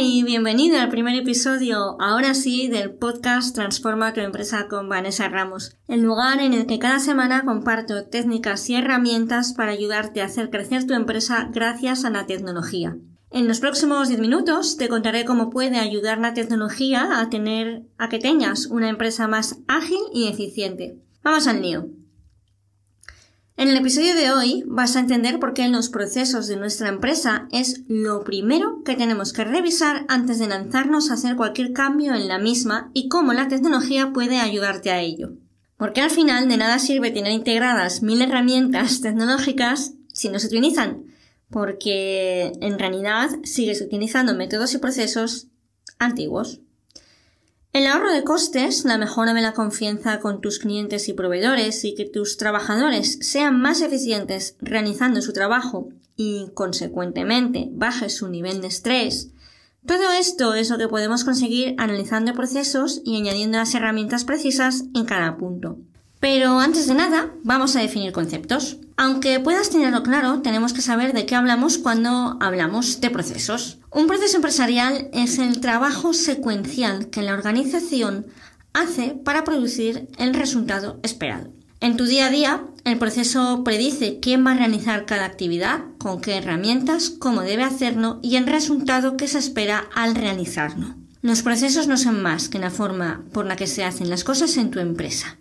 Bienvenido al primer episodio, ahora sí, del podcast Transforma tu empresa con Vanessa Ramos, el lugar en el que cada semana comparto técnicas y herramientas para ayudarte a hacer crecer tu empresa gracias a la tecnología. En los próximos 10 minutos te contaré cómo puede ayudar la tecnología a tener a que tengas una empresa más ágil y eficiente. Vamos al lío. En el episodio de hoy vas a entender por qué los procesos de nuestra empresa es lo primero que tenemos que revisar antes de lanzarnos a hacer cualquier cambio en la misma y cómo la tecnología puede ayudarte a ello. Porque al final de nada sirve tener integradas mil herramientas tecnológicas si no se utilizan, porque en realidad sigues utilizando métodos y procesos antiguos. El ahorro de costes, la mejora de la confianza con tus clientes y proveedores y que tus trabajadores sean más eficientes realizando su trabajo y, consecuentemente, baje su nivel de estrés, todo esto es lo que podemos conseguir analizando procesos y añadiendo las herramientas precisas en cada punto. Pero antes de nada, vamos a definir conceptos. Aunque puedas tenerlo claro, tenemos que saber de qué hablamos cuando hablamos de procesos. Un proceso empresarial es el trabajo secuencial que la organización hace para producir el resultado esperado. En tu día a día, el proceso predice quién va a realizar cada actividad, con qué herramientas, cómo debe hacerlo y el resultado que se espera al realizarlo. Los procesos no son más que la forma por la que se hacen las cosas en tu empresa.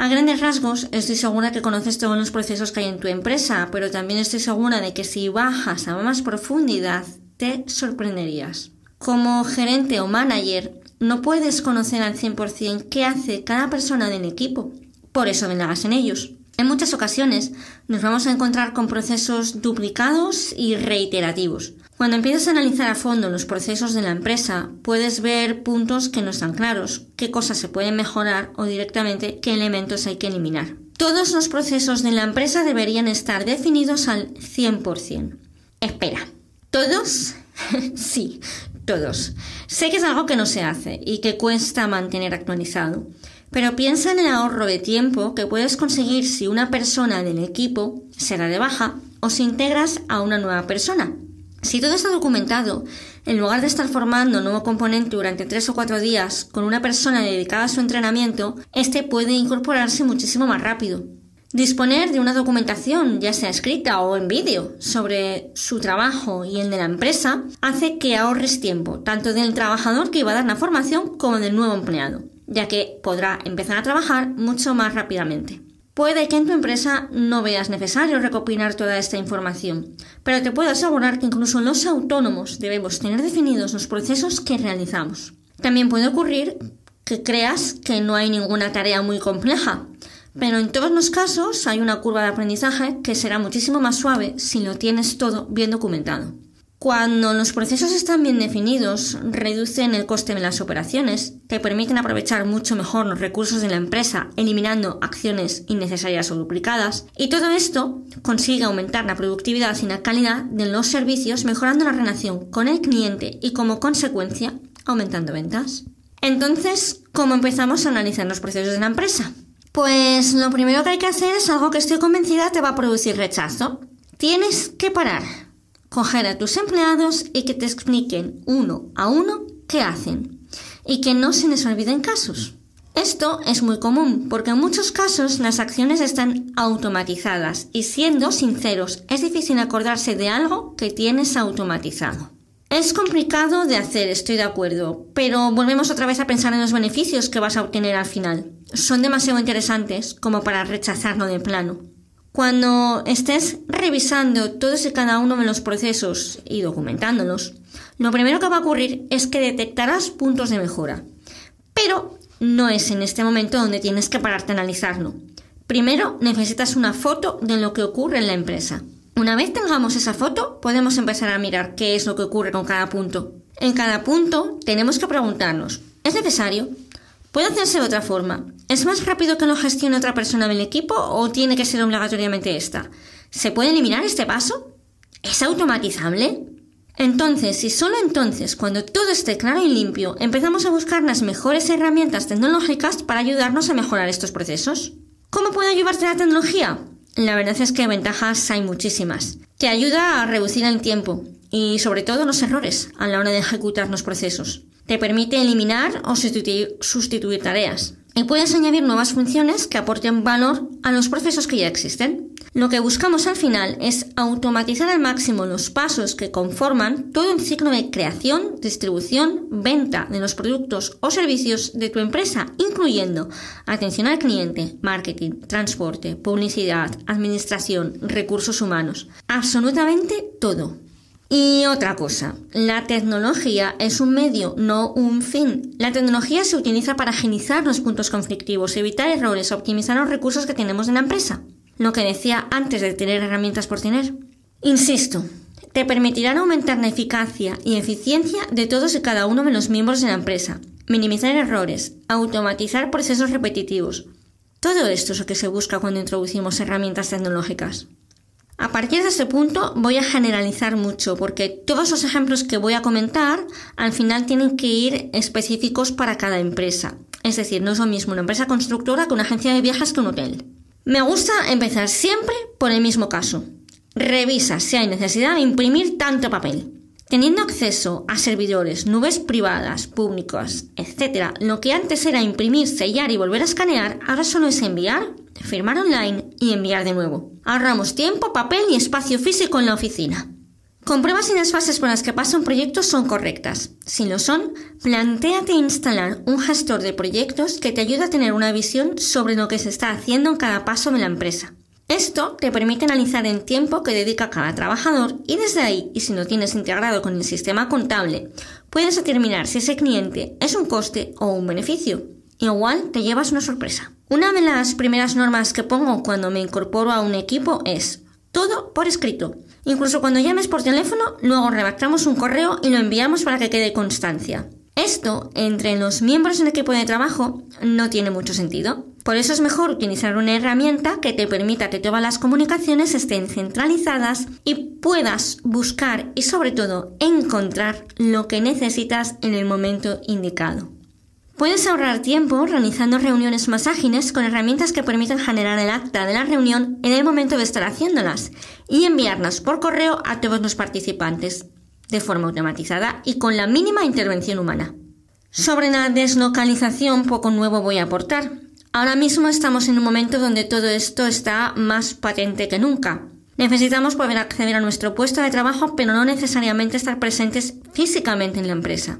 A grandes rasgos, estoy segura que conoces todos los procesos que hay en tu empresa, pero también estoy segura de que si bajas a más profundidad, te sorprenderías. Como gerente o manager, no puedes conocer al 100% qué hace cada persona del equipo. Por eso vengas en ellos. En muchas ocasiones nos vamos a encontrar con procesos duplicados y reiterativos. Cuando empiezas a analizar a fondo los procesos de la empresa, puedes ver puntos que no están claros, qué cosas se pueden mejorar o directamente qué elementos hay que eliminar. Todos los procesos de la empresa deberían estar definidos al 100%. Espera, ¿todos? sí, todos. Sé que es algo que no se hace y que cuesta mantener actualizado. Pero piensa en el ahorro de tiempo que puedes conseguir si una persona del equipo se da de baja o si integras a una nueva persona. Si todo está documentado, en lugar de estar formando un nuevo componente durante tres o cuatro días con una persona dedicada a su entrenamiento, este puede incorporarse muchísimo más rápido. Disponer de una documentación, ya sea escrita o en vídeo, sobre su trabajo y el de la empresa, hace que ahorres tiempo, tanto del trabajador que iba a dar la formación como del nuevo empleado ya que podrá empezar a trabajar mucho más rápidamente. Puede que en tu empresa no veas necesario recopilar toda esta información, pero te puedo asegurar que incluso los autónomos debemos tener definidos los procesos que realizamos. También puede ocurrir que creas que no hay ninguna tarea muy compleja, pero en todos los casos hay una curva de aprendizaje que será muchísimo más suave si lo tienes todo bien documentado. Cuando los procesos están bien definidos, reducen el coste de las operaciones, te permiten aprovechar mucho mejor los recursos de la empresa, eliminando acciones innecesarias o duplicadas, y todo esto consigue aumentar la productividad y la calidad de los servicios, mejorando la relación con el cliente y como consecuencia aumentando ventas. Entonces, ¿cómo empezamos a analizar los procesos de la empresa? Pues lo primero que hay que hacer es algo que estoy convencida te va a producir rechazo. Tienes que parar coger a tus empleados y que te expliquen uno a uno qué hacen y que no se les olviden casos. Esto es muy común porque en muchos casos las acciones están automatizadas y siendo sinceros es difícil acordarse de algo que tienes automatizado. Es complicado de hacer, estoy de acuerdo, pero volvemos otra vez a pensar en los beneficios que vas a obtener al final. Son demasiado interesantes como para rechazarlo de plano. Cuando estés revisando todos y cada uno de los procesos y documentándolos, lo primero que va a ocurrir es que detectarás puntos de mejora. Pero no es en este momento donde tienes que pararte a analizarlo. Primero necesitas una foto de lo que ocurre en la empresa. Una vez tengamos esa foto, podemos empezar a mirar qué es lo que ocurre con cada punto. En cada punto tenemos que preguntarnos, ¿es necesario? ¿Puede hacerse de otra forma? ¿Es más rápido que lo gestione otra persona del equipo o tiene que ser obligatoriamente esta? ¿Se puede eliminar este paso? ¿Es automatizable? Entonces, si solo entonces, cuando todo esté claro y limpio, empezamos a buscar las mejores herramientas tecnológicas para ayudarnos a mejorar estos procesos. ¿Cómo puede ayudarte la tecnología? La verdad es que ventajas hay muchísimas. Te ayuda a reducir el tiempo y sobre todo los errores a la hora de ejecutar los procesos. Te permite eliminar o sustituir, tareas. Y puedes añadir nuevas funciones que aporten valor a los procesos que ya existen. Lo que buscamos al final es automatizar al máximo los pasos que conforman todo un ciclo de creación, distribución, venta de los productos o servicios de tu empresa, incluyendo atención al cliente, marketing, transporte, publicidad, administración, recursos humanos. Absolutamente todo. Y otra cosa, la tecnología es un medio, no un fin. La tecnología se utiliza para agilizar los puntos conflictivos, evitar errores, optimizar los recursos que tenemos en la empresa. Lo que decía antes de tener herramientas por tener. Insisto, te permitirán aumentar la eficacia y eficiencia de todos y cada uno de los miembros de la empresa, minimizar errores, automatizar procesos repetitivos. Todo esto es lo que se busca cuando introducimos herramientas tecnológicas. A partir de este punto voy a generalizar mucho porque todos los ejemplos que voy a comentar al final tienen que ir específicos para cada empresa. Es decir, no es lo mismo una empresa constructora que una agencia de viajes que un hotel. Me gusta empezar siempre por el mismo caso. Revisa si hay necesidad de imprimir tanto papel. Teniendo acceso a servidores, nubes privadas, públicas, etc., lo que antes era imprimir, sellar y volver a escanear, ahora solo es enviar, firmar online y enviar de nuevo. Ahorramos tiempo, papel y espacio físico en la oficina. Comprueba si las fases por las que pasa un proyecto son correctas. Si lo son, plantéate instalar un gestor de proyectos que te ayude a tener una visión sobre lo que se está haciendo en cada paso de la empresa. Esto te permite analizar el tiempo que dedica cada trabajador y desde ahí, y si lo tienes integrado con el sistema contable, puedes determinar si ese cliente es un coste o un beneficio. Igual te llevas una sorpresa. Una de las primeras normas que pongo cuando me incorporo a un equipo es todo por escrito. Incluso cuando llames por teléfono, luego redactamos un correo y lo enviamos para que quede constancia. Esto, entre los miembros del equipo de trabajo, no tiene mucho sentido. Por eso es mejor utilizar una herramienta que te permita que todas las comunicaciones estén centralizadas y puedas buscar y sobre todo encontrar lo que necesitas en el momento indicado. Puedes ahorrar tiempo realizando reuniones más ágiles con herramientas que permiten generar el acta de la reunión en el momento de estar haciéndolas y enviarlas por correo a todos los participantes, de forma automatizada y con la mínima intervención humana. Sobre la deslocalización poco nuevo voy a aportar. Ahora mismo estamos en un momento donde todo esto está más patente que nunca. Necesitamos poder acceder a nuestro puesto de trabajo, pero no necesariamente estar presentes físicamente en la empresa.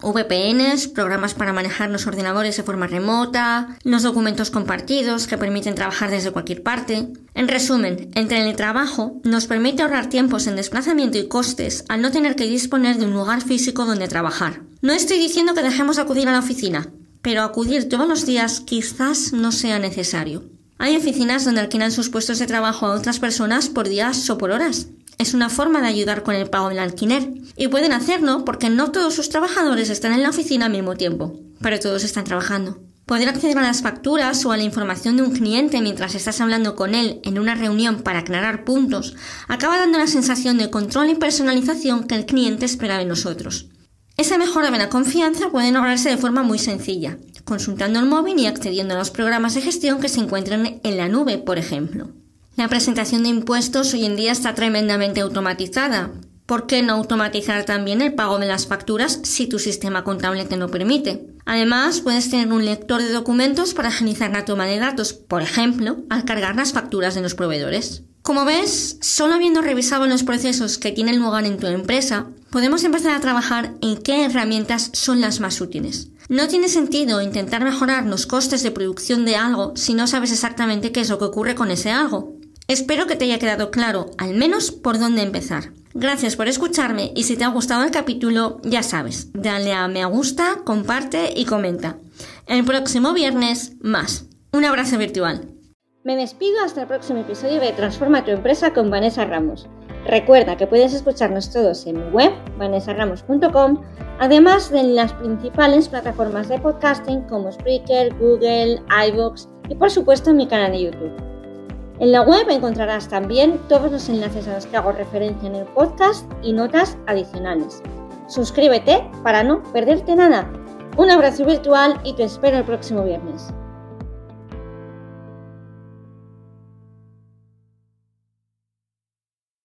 VPNs, programas para manejar los ordenadores de forma remota, los documentos compartidos que permiten trabajar desde cualquier parte. En resumen, el teletrabajo nos permite ahorrar tiempos en desplazamiento y costes al no tener que disponer de un lugar físico donde trabajar. No estoy diciendo que dejemos acudir a la oficina, pero acudir todos los días quizás no sea necesario. Hay oficinas donde alquilan sus puestos de trabajo a otras personas por días o por horas. Es una forma de ayudar con el pago del alquiler. Y pueden hacerlo porque no todos sus trabajadores están en la oficina al mismo tiempo, pero todos están trabajando. Poder acceder a las facturas o a la información de un cliente mientras estás hablando con él en una reunión para aclarar puntos acaba dando la sensación de control y personalización que el cliente espera de nosotros. Esa mejora de la confianza puede lograrse de forma muy sencilla, consultando el móvil y accediendo a los programas de gestión que se encuentran en la nube, por ejemplo. La presentación de impuestos hoy en día está tremendamente automatizada. ¿Por qué no automatizar también el pago de las facturas si tu sistema contable te lo permite? Además, puedes tener un lector de documentos para agilizar la toma de datos, por ejemplo, al cargar las facturas de los proveedores. Como ves, solo habiendo revisado los procesos que tienen lugar en tu empresa, podemos empezar a trabajar en qué herramientas son las más útiles. No tiene sentido intentar mejorar los costes de producción de algo si no sabes exactamente qué es lo que ocurre con ese algo. Espero que te haya quedado claro, al menos por dónde empezar. Gracias por escucharme y si te ha gustado el capítulo, ya sabes, dale a me gusta, comparte y comenta. El próximo viernes, más. Un abrazo virtual. Me despido hasta el próximo episodio de Transforma tu empresa con Vanessa Ramos. Recuerda que puedes escucharnos todos en mi web, vanessaramos.com, además de en las principales plataformas de podcasting como Spreaker, Google, iVoox y por supuesto en mi canal de YouTube. En la web encontrarás también todos los enlaces a los que hago referencia en el podcast y notas adicionales. Suscríbete para no perderte nada. Un abrazo virtual y te espero el próximo viernes.